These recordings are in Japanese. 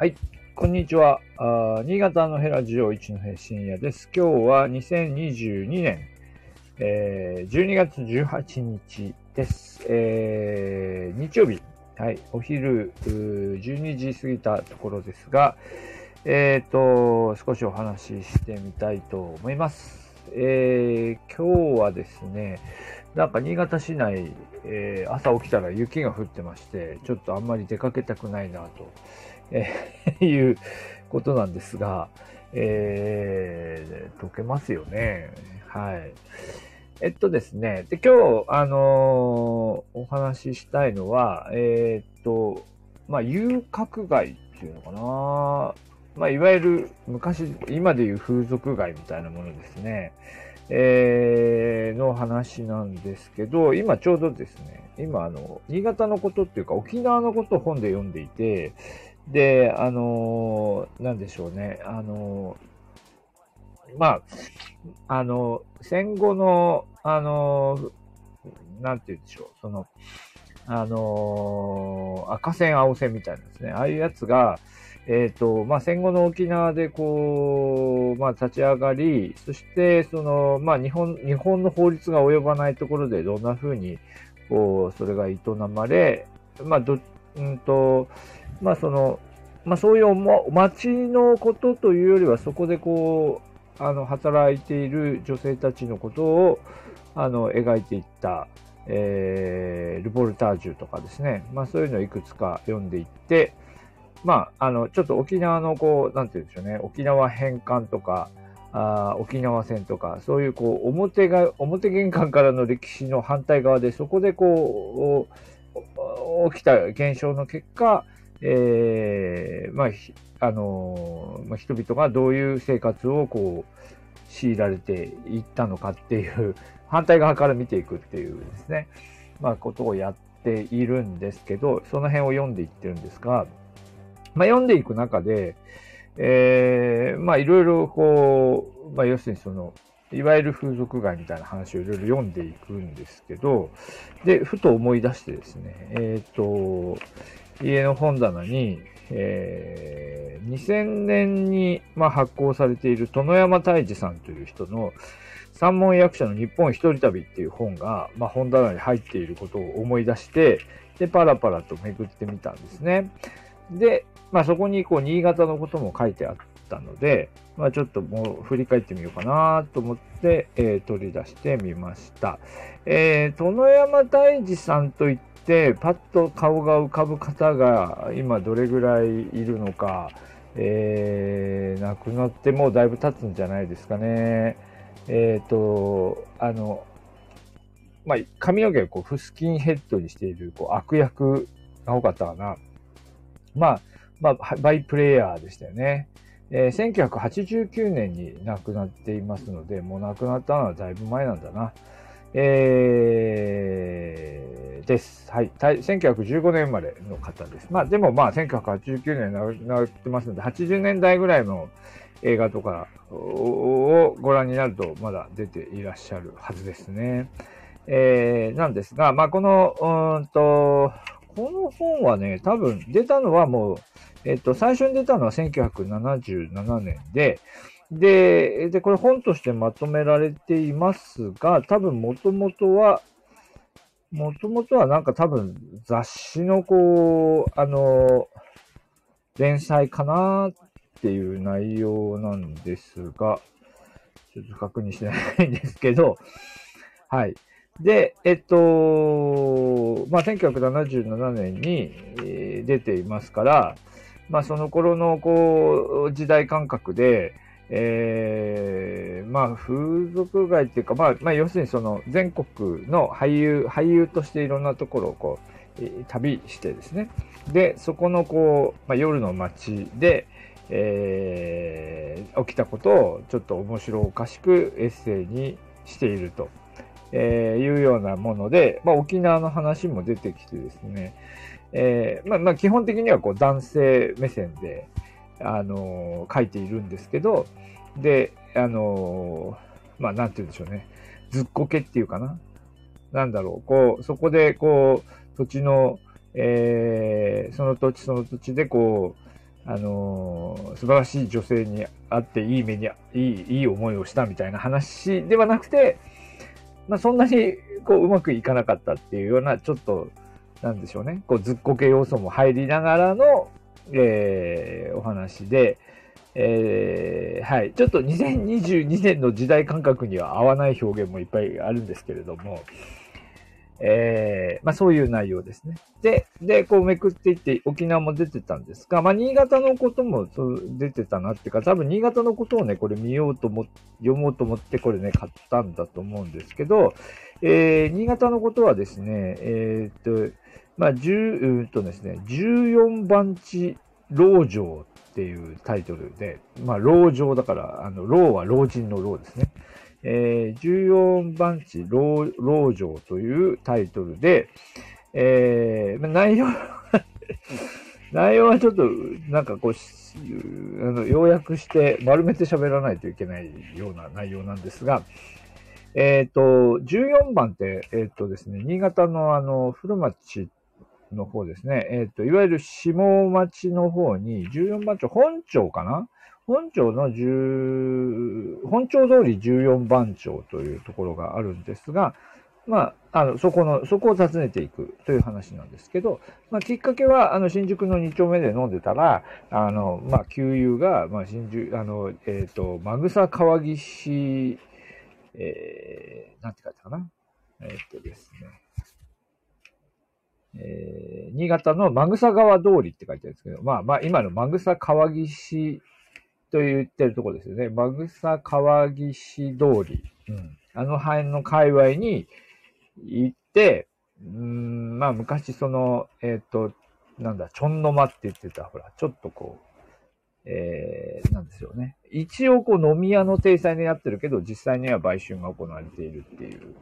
はい、こんにちは。あ新潟のヘラジオ一の平深夜です。今日は2022年、えー12月18日です。えー日曜日、はい、お昼12時過ぎたところですが、えっ、と、少しお話ししてみたいと思います。えー今日はですね、なんか新潟市内、えー朝起きたら雪が降ってまして、ちょっとあんまり出かけたくないなと、えー いうことなんですが、えー、溶けますよね。はい。えっとですね、で今日、あのーお話ししたいのは、えーっと、まあ、遊郭街っていうのかな。まあ、いわゆる昔、今でいう風俗街みたいなものですね。えーの話なんですけど、今ちょうどですね、今あの、新潟のことっていうか沖縄のことを本で読んでいて、で、あのーなんでしょうね、あのーまあ、あの戦後の、あのーなんて言うんでしょう、その、あの赤線、青線みたいなですね、ああいうやつが、えっ、と、まあ、戦後の沖縄でこう、まあ、立ち上がり、そして、その、まあ、日本、日本の法律が及ばないところでどんな風に、こう、それが営まれ、まあ、ど、うんと、まあ、その、まあ、そういうも町のことというよりは、そこでこう、あの、働いている女性たちのことを、あの、描いていった、えー、ルポルタージュとかですね、まあ、そういうのをいくつか読んでいって、まあ、あの、ちょっと沖縄のこう、なんて言うんでしょうね、沖縄返還とか、あ沖縄戦とか、そういうこう、表が、表玄関からの歴史の反対側で、そこでこう、起きた現象の結果、えーまあ、あのまあ、人々がどういう生活をこう、強いられていったのかっていう、反対側から見ていくっていうですね、まあ、ことをやっているんですけど、その辺を読んでいってるんですが、まあ、読んでいく中で、えーまあ、いろいろこう、まあ、要するにその、いわゆる風俗街みたいな話をいろいろ読んでいくんですけど、で、ふと思い出してですね、えっ、と、家の本棚に、えー2000年に、まあ、発行されている殿山泰治さんという人の三門役者の日本一人旅っていう本が、まあ、本棚に入っていることを思い出して、で、パラパラと巡ってみたんですね。で、まあ、そこにこう、新潟のことも書いてあったので、まあ、ちょっともう振り返ってみようかなと思って、えー取り出してみました。えー、殿山大治さんといって、パッと顔が浮かぶ方が今どれぐらいいるのか、えー亡くなってもうだいぶ経つんじゃないですかね。えっ、と、あの、まあ、髪の毛をこうフスキンヘッドにしているこう悪役が多かったかな。まあ、まあ、バイプレイヤーでしたよね。えー1989年に亡くなっていますので、もう亡くなったのはだいぶ前なんだな。えーです。はい。1915年生まれの方です。まあ、でもまあ、1989年亡くなってますので、80年代ぐらいの映画とかをご覧になると、まだ出ていらっしゃるはずですね。えーなんですが、まあ、この、うんと、この本はね、多分出たのはもう、えっと、最初に出たのは1977年で、で、で、これ本としてまとめられていますが、多分もともとは、もともとはなんか多分雑誌のこう、あの、連載かなっていう内容なんですが、ちょっと確認してないんですけど、はい。で、えっと、まあ、1977年に、出ていますから、まあ、その頃の、こう、時代感覚で、えーまあ、風俗街っていうか、まあ、まあ、要するにその、全国の俳優、俳優としていろんなところをこう、旅してですね。で、そこの、こう、まあ、夜の街で、えー起きたことをちょっと面白おかしくエッセイにしていると。えーいうようなもので、まあ、沖縄の話も出てきてですね、えーまあ、まあ、基本的にはこう男性目線で、あの書いているんですけど、で、あのまあ、なんて言うんでしょうね、ずっこけっていうかな。なんだろう、こう、そこで、こう、土地の、えーその土地その土地で、こう、あのー、素晴らしい女性に会っていい目に、いい、いい思いをしたみたいな話ではなくて、まあ、そんなにこううまくいかなかったっていうような、ちょっと、なんでしょうね、こうずっこけ要素も入りながらの、えー、お話で、えー、はい。ちょっと2022年の時代感覚には合わない表現もいっぱいあるんですけれども、えー、まあそういう内容ですね。で、で、こうめくっていって沖縄も出てたんですが、まあ新潟のことも出てたなっていうか、多分新潟のことをね、これ見ようと思読もうと思ってこれね、買ったんだと思うんですけど、えー、新潟のことはですね、えー、っと、まあ、10、うんとですね、14番地老城っていうタイトルで、まあ、老城だから、あの、老は老人の老ですね。えー、14番地老老城というタイトルで、えー、内容内容はちょっと、なんかこう、あの要約して丸めて喋らないといけないような内容なんですが、えっ、ー、と、14番って、えっ、ー、とですね、新潟のあの、古町の方ですね、えっ、ー、と、いわゆる下町の方に、14番町、本町かな？本町の10、本町通り14番町というところがあるんですが、まあ、あの、そこの、そこを訪ねていくという話なんですけど、まあ、きっかけは、あの、新宿の2丁目で飲んでたら、あの、まあ、給油が、まあ、新宿、あの、えっ、ー、と、まぐさ川岸、えー、なんて書いたかな？えっ、ー、とですね。えー、新潟のマグサ川通りって書いてあるんですけど、まあまあ今のマグサ川岸と言ってるとこですよね。マグサ川岸通り。うん。あの辺の界隈に行って、うん、まあ昔その、えっ、ー、と、なんだ、ちょんの間って言ってた、ほら、ちょっとこう、えー、なんですよね。一応こう飲み屋の体裁になってるけど、実際には売春が行われているっていう、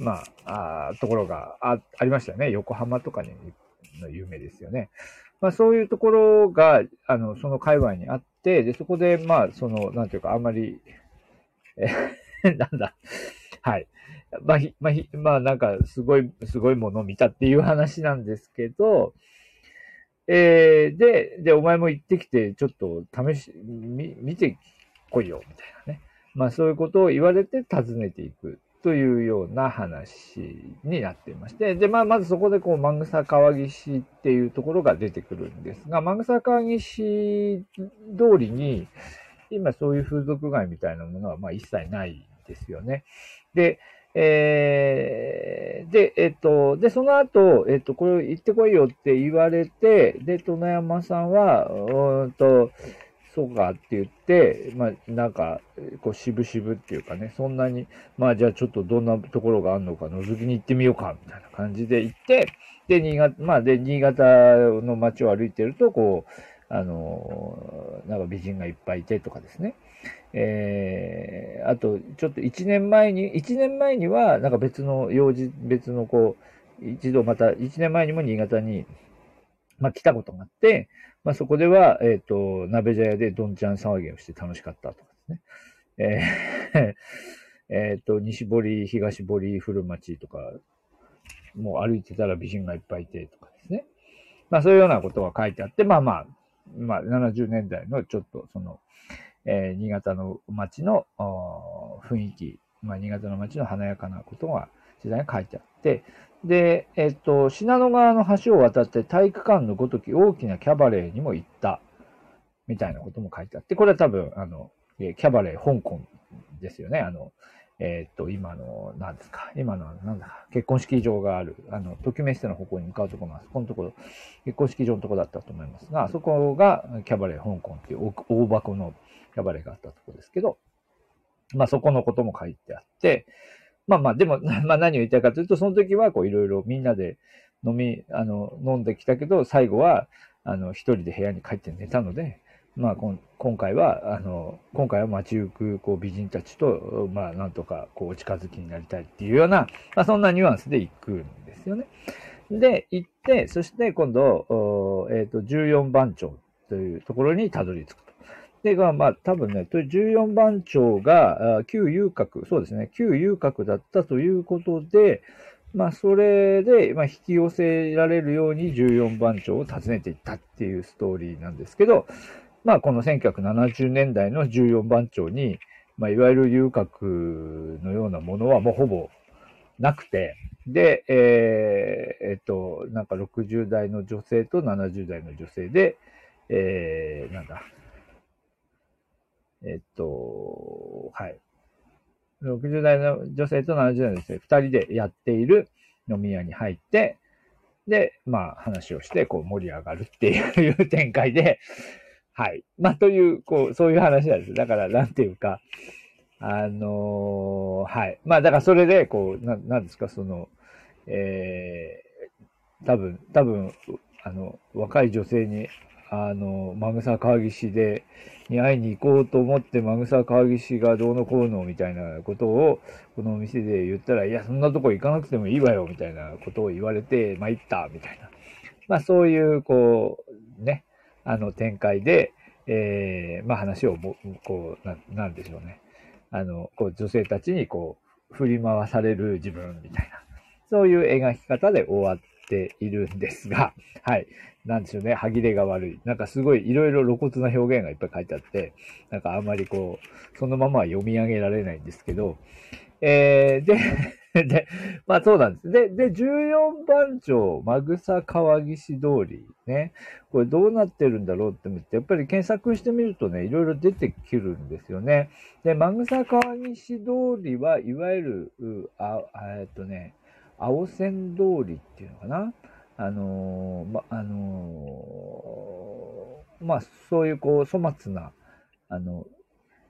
まあ、あところがあありましたよね。横浜とかにの有名ですよね。まあそういうところが、あの、その界隈にあって、で、そこで、まあ、その、なんていうか、あんまり、え、なんだ、はい。まあ、ひまあ、ひまあ、なんか、すごい、すごいものを見たっていう話なんですけど、えー、で、で、お前も行ってきて、ちょっと試し、み、見てこいよ、みたいなね。まあ、そういうことを言われて訪ねていくというような話になっていまして、で、まあ、まずそこでこう、マグサ川岸っていうところが出てくるんですが、マグサ川岸通りに、今そういう風俗街みたいなものは、まあ、一切ないですよね。で、えー、で、えっと、で、その後、えっと、これ行ってこいよって言われて、で、殿山さんは、うんと、そうかって言って、まあ、なんか、こう、渋々っていうかね、そんなに、まあ、じゃあちょっとどんなところがあるのか覗きに行ってみようか、みたいな感じで行って、で、新潟、まあ、で、新潟の街を歩いてると、こう、あの、なんか美人がいっぱいいてとかですね。えー、あと、ちょっと1年前に、1年前には、なんか別の用事、別のこう、一度また、1年前にも新潟に、まあ来たことがあって、まあそこでは、えっ、ー、と、鍋茶屋でどんちゃん騒ぎをして楽しかったとかですね。えー えっと、西堀、東堀、古町とか、もう歩いてたら美人がいっぱいいてとかですね。まあそういうようなことが書いてあって、まあまあ、まあ70年代のちょっとその、えー、新潟の街の雰囲気、まあ新潟の街の華やかなことが時代に書いてあって、で、えっと、信濃川の橋を渡って体育館のごとき大きなキャバレーにも行った、みたいなことも書いてあって、これは多分、あの、キャバレー香港ですよね。あの、えっと、今の、何ですか、今の、なんだ、結婚式場がある、あの、ときめステの方向に向かうところなんです。このところ、結婚式場のところだったと思いますが、そこがキャバレー香港っていう大箱のキャバレーがあったところですけど、まあそこのことも書いてあって、まあまあ、でも、まあ何を言いたいかというと、その時はこういろいろみんなで飲み、あの、飲んできたけど、最後は、あの、一人で部屋に帰って寝たので、まあ、今回は、あの、今回は街行く、こう、美人たちと、まあ、なんとか、こう、お近づきになりたいっていうような、まあ、そんなニュアンスで行くんですよね。で、行って、そして今度、えっ、ー、と、14番町というところにたどり着くと。で、が、まあ、多分ね、14番町が、旧遊郭、そうですね、旧遊郭だったということで、まあ、それで、まあ、引き寄せられるように14番町を訪ねていったっていうストーリーなんですけど、まあ、この1970年代の14番町に、まあ、いわゆる遊郭のようなものはもうほぼなくて、で、えー、えっと、なんか60代の女性と70代の女性で、えー、なんだ、えっと、はい。60代の女性と70代の女性、二人でやっている飲み屋に入って、で、まあ話をして、こう盛り上がるっていう展開で、はい。まあという、こう、そういう話なんです。だから、なんていうか、あのー、はい。まあだからそれで、こう、ななんですか、その、えー、多分、多分、あの、若い女性にあの、マグサ川岸で、に会いに行こうと思って、マグサ川岸がどうのこうのみたいなことを、このお店で言ったら、いや、そんなとこ行かなくてもいいわよ、みたいなことを言われて、参った、みたいな。まあ、そういう、こう、ね、あの、展開で、えー、まあ、話をも、こう、な、なんでしょうね。あの、こう、女性たちに、こう、振り回される自分、みたいな。そういう描き方で終わっているんですが、はい。なんでしょうね、歯切れが悪い。なんかすごいいろいろ露骨な表現がいっぱい書いてあって、なんかあんまりこう、そのままは読み上げられないんですけど、えー、で、で、まあそうなんです。で、で、14番町、マグサ川岸通りね、これどうなってるんだろうって思って、やっぱり検索してみるとね、いろいろ出てくるんですよね。で、マグサ川岸通りはいわゆる、あ、えっとね、青線通りっていうのかなあのま、あのまあ、そういうこう、粗末な、あの、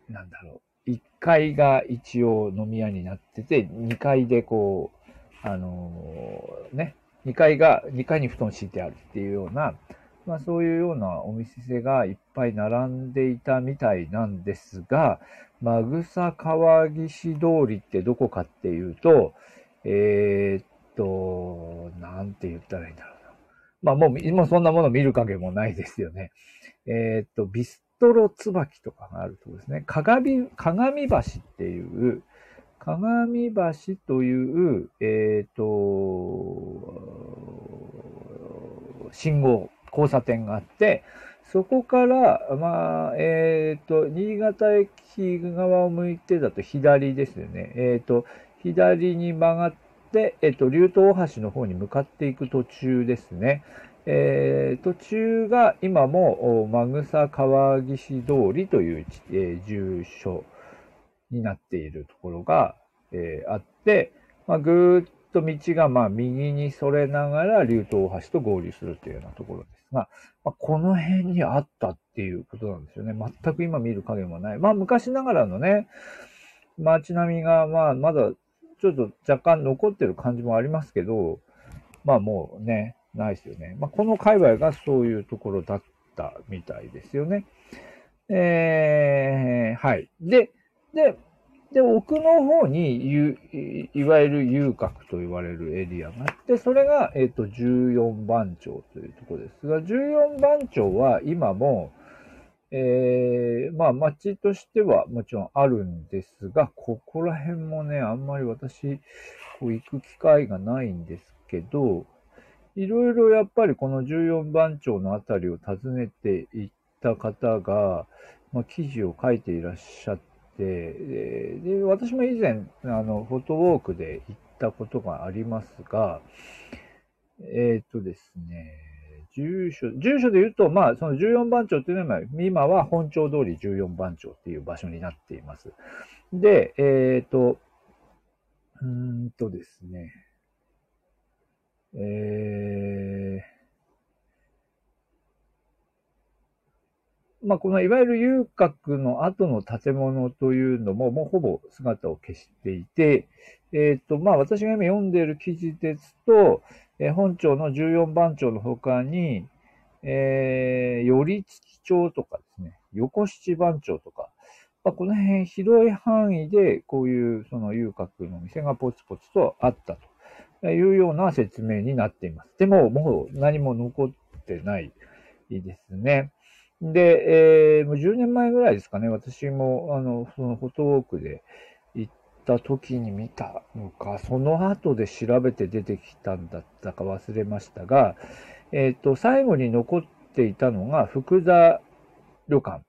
なんだろう、1階が一応飲み屋になってて、2階でこう、あのね、2階が、2階に布団敷いてあるっていうような、まあそういうようなお店がいっぱい並んでいたみたいなんですが、まぐさ川岸通りってどこかっていうと、えー、と、なんて言ったらいいんだろうな。まあもう、もうそんなもの見る影もないですよね。えっ、と、ビストロ椿とかがあるとこですね、鏡、鏡橋っていう、鏡橋という、えっ、と、信号、交差点があって、そこから、まあ、えっ、と、新潟駅側を向いてだと左ですよね。えっ、と、左に曲がって、で、えっと、竜頭大橋の方に向かっていく途中ですね。えー、途中が今も、マグサ川岸通りという、えー、住所になっているところが、えー、あって、まあ、ぐーっと道がまあ右にそれながら竜頭大橋と合流するというようなところですが、まあ、この辺にあったっていうことなんですよね。全く今見る影もない。まあ昔ながらのね、街並みがまあまだちょっと若干残ってる感じもありますけど、まあもうね、ないですよね。まあこの界隈がそういうところだったみたいですよね。えー、はい。で、で、で、奥の方に、いわゆる遊郭と言われるエリアがあって、それが、えっ、ー、と、14番町というところですが、14番町は今も、えー、まあ街としてはもちろんあるんですが、ここら辺もね、あんまり私、こう行く機会がないんですけど、いろいろやっぱりこの14番町のあたりを訪ねていった方が、まあ、記事を書いていらっしゃって、で、私も以前、あの、フォトウォークで行ったことがありますが、えっ、ー、とですね、住所、住所で言うと、まあ、その14番町っていうのは、今は本町通り14番町っていう場所になっています。で、えっ、ー、と、うんとですね、えー、まあ、このいわゆる遊郭の後の建物というのも、もうほぼ姿を消していて、えっ、ー、と、まあ、私が今読んでいる記事ですと、え本町の14番町の他に、えー、寄り付町とかですね、横七番町とか、まあ、この辺広い範囲でこういうその遊郭の店がポツポツとあったというような説明になっています。でも、もう何も残ってないですね。で、えー、もう10年前ぐらいですかね、私も、あの、そのフォトウォークでた時に見たのか、その後で調べて出てきたんだったか忘れましたが、えっ、と、最後に残っていたのが、福田旅館っ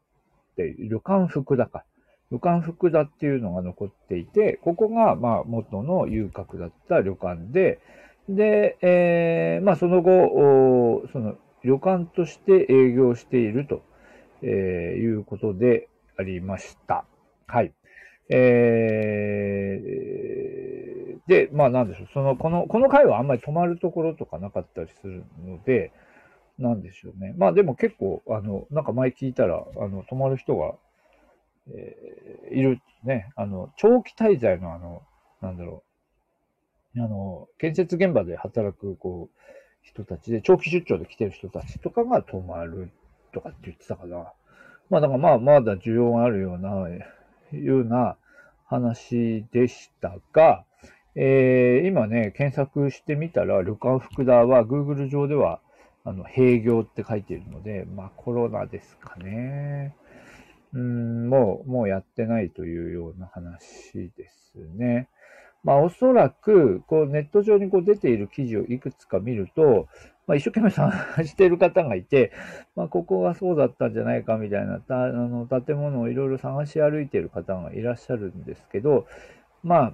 て、旅館福田か。旅館福田っていうのが残っていて、ここが、まあ、元の遊郭だった旅館で、で、えー、まあ、その後、その、旅館として営業していると、えー、いうことでありました。はい。えー、で、まあなんでしょう。その、この、この回はあんまり止まるところとかなかったりするので、なんでしょうね。まあでも結構、あの、なんか前聞いたら、あの、泊まる人が、えー、いるね。あの、長期滞在のあの、なんだろう。あの、建設現場で働く、こう、人たちで、長期出張で来てる人たちとかが泊まるとかって言ってたかな。まあだからまあ、まだ需要があるような、いうな話でしたが、えー、今ね、検索してみたら、旅館福田は Google 上では、あの、閉業って書いているので、まあコロナですかね。うん、もう、もうやってないというような話ですね。まあおそらく、こうネット上にこう出ている記事をいくつか見ると、まあ、一生懸命探してる方がいて、まあ、ここがそうだったんじゃないかみたいな、たあの建物をいろいろ探し歩いてる方がいらっしゃるんですけど、まあ、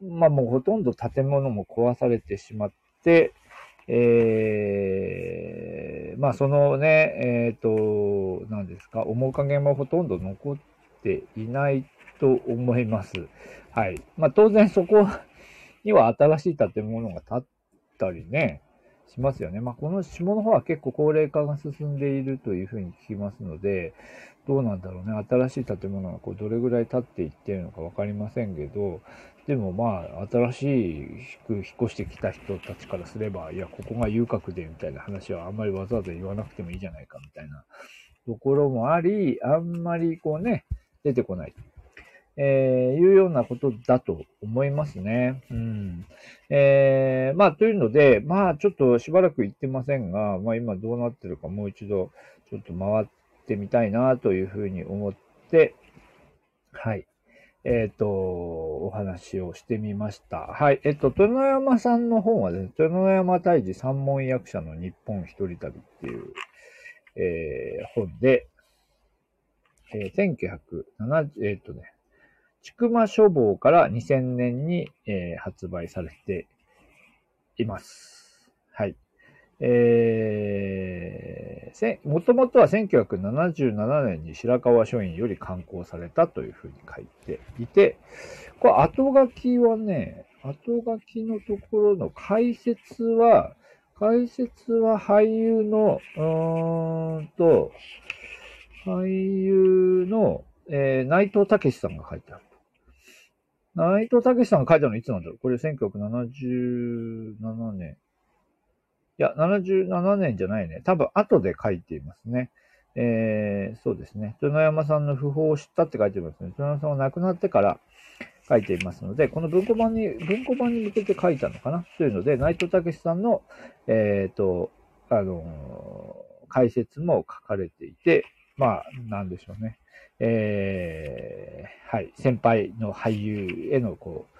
まあもうほとんど建物も壊されてしまって、えー、まあそのね、えっ、ー、と、何ですか、面影もほとんど残っていないと思います。はい。まあ当然そこには新しい建物が建ったりね、しますよね。まあ、この下の方は結構高齢化が進んでいるというふうに聞きますので、どうなんだろうね。新しい建物がこうどれぐらい経っていってるのかわかりませんけど、でもまあ、新しく引っ越してきた人たちからすれば、いや、ここが遊郭でみたいな話はあんまりわざわざ言わなくてもいいじゃないかみたいなところもあり、あんまりこうね、出てこない。えー、いうようなことだと思いますね。うん。えー、まあ、というので、まあ、ちょっとしばらく行ってませんが、まあ、今どうなってるかもう一度、ちょっと回ってみたいなというふうに思って、はい。えっ、ー、と、お話をしてみました。はい。えっ、と、豊山さんの本はですね、豊山大治三門役者の日本一人旅っていう、えー、本で、えー、1970、えっ、とね、ちくま書房から2000年に、えー、発売されています。はい。えー、もともとは1977年に白川書院より刊行されたというふうに書いていて、これ後書きはね、後書きのところの解説は、解説は俳優の、うーんと、俳優の、えー、内藤武さんが書いてある。内藤武さんが書いたのいつなんだろう？これ1977年。いや、77年じゃないね。多分後で書いていますね。えー、そうですね。豊山さんの訃報を知ったって書いてますね。豊山さんが亡くなってから書いていますので、この文庫版に、文庫版に向けて書いたのかな？というので、内藤武さんの、えっ、ー、と、あのー、解説も書かれていて、まあ、なんでしょうね。えー、はい、先輩の俳優への、こう、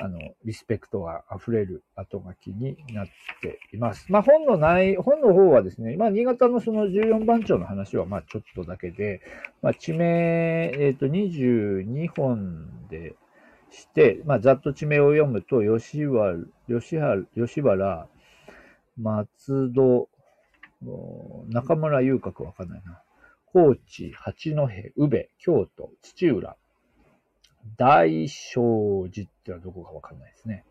あの、リスペクトが溢れる後書きになっています。まあ、本の内、本の方はですね、まあ、新潟のその14番町の話は、まあ、ちょっとだけで、まあ、地名、えっ、ー、と、22本でして、まあ、ざっと地名を読むと、吉原、吉原、吉原、松戸、中村遊郭わかんないな。高知、八戸、宇部、京都、土浦、大正寺ってのはどこかわかんないですね。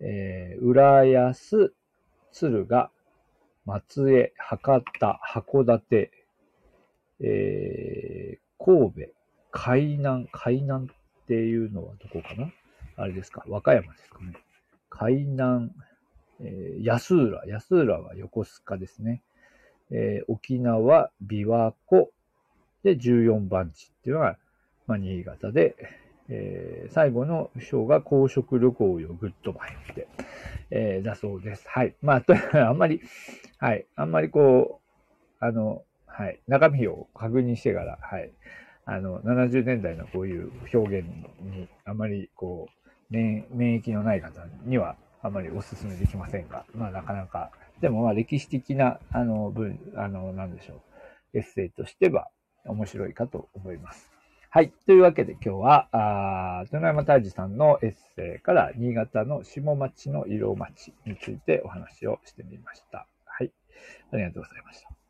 えー、浦安、敦賀、松江、博多、函館、えー、神戸、海南、海南っていうのはどこかな？あれですか？和歌山ですかね。海南、えー、安浦、安浦は横須賀ですね。えー、沖縄、琵琶湖、で、14番地っていうのが、まあ、新潟で、えー、最後の章が好色旅行よグッドバイって、えー、だそうです。はい。まあ、と あんまり、はい。あんまりこう、あの、はい。中身を確認してから、はい。あの、70年代のこういう表現にあまりこう、免疫のない方にはあまりお勧めできませんが、まあなかなか、でもまあ歴史的な、あの、文、あの、なんでしょう、エッセイとしては面白いかと思います。はい。というわけで今日は、あ豊山泰治さんのエッセイから新潟の下町の色町についてお話をしてみました。はい。ありがとうございました。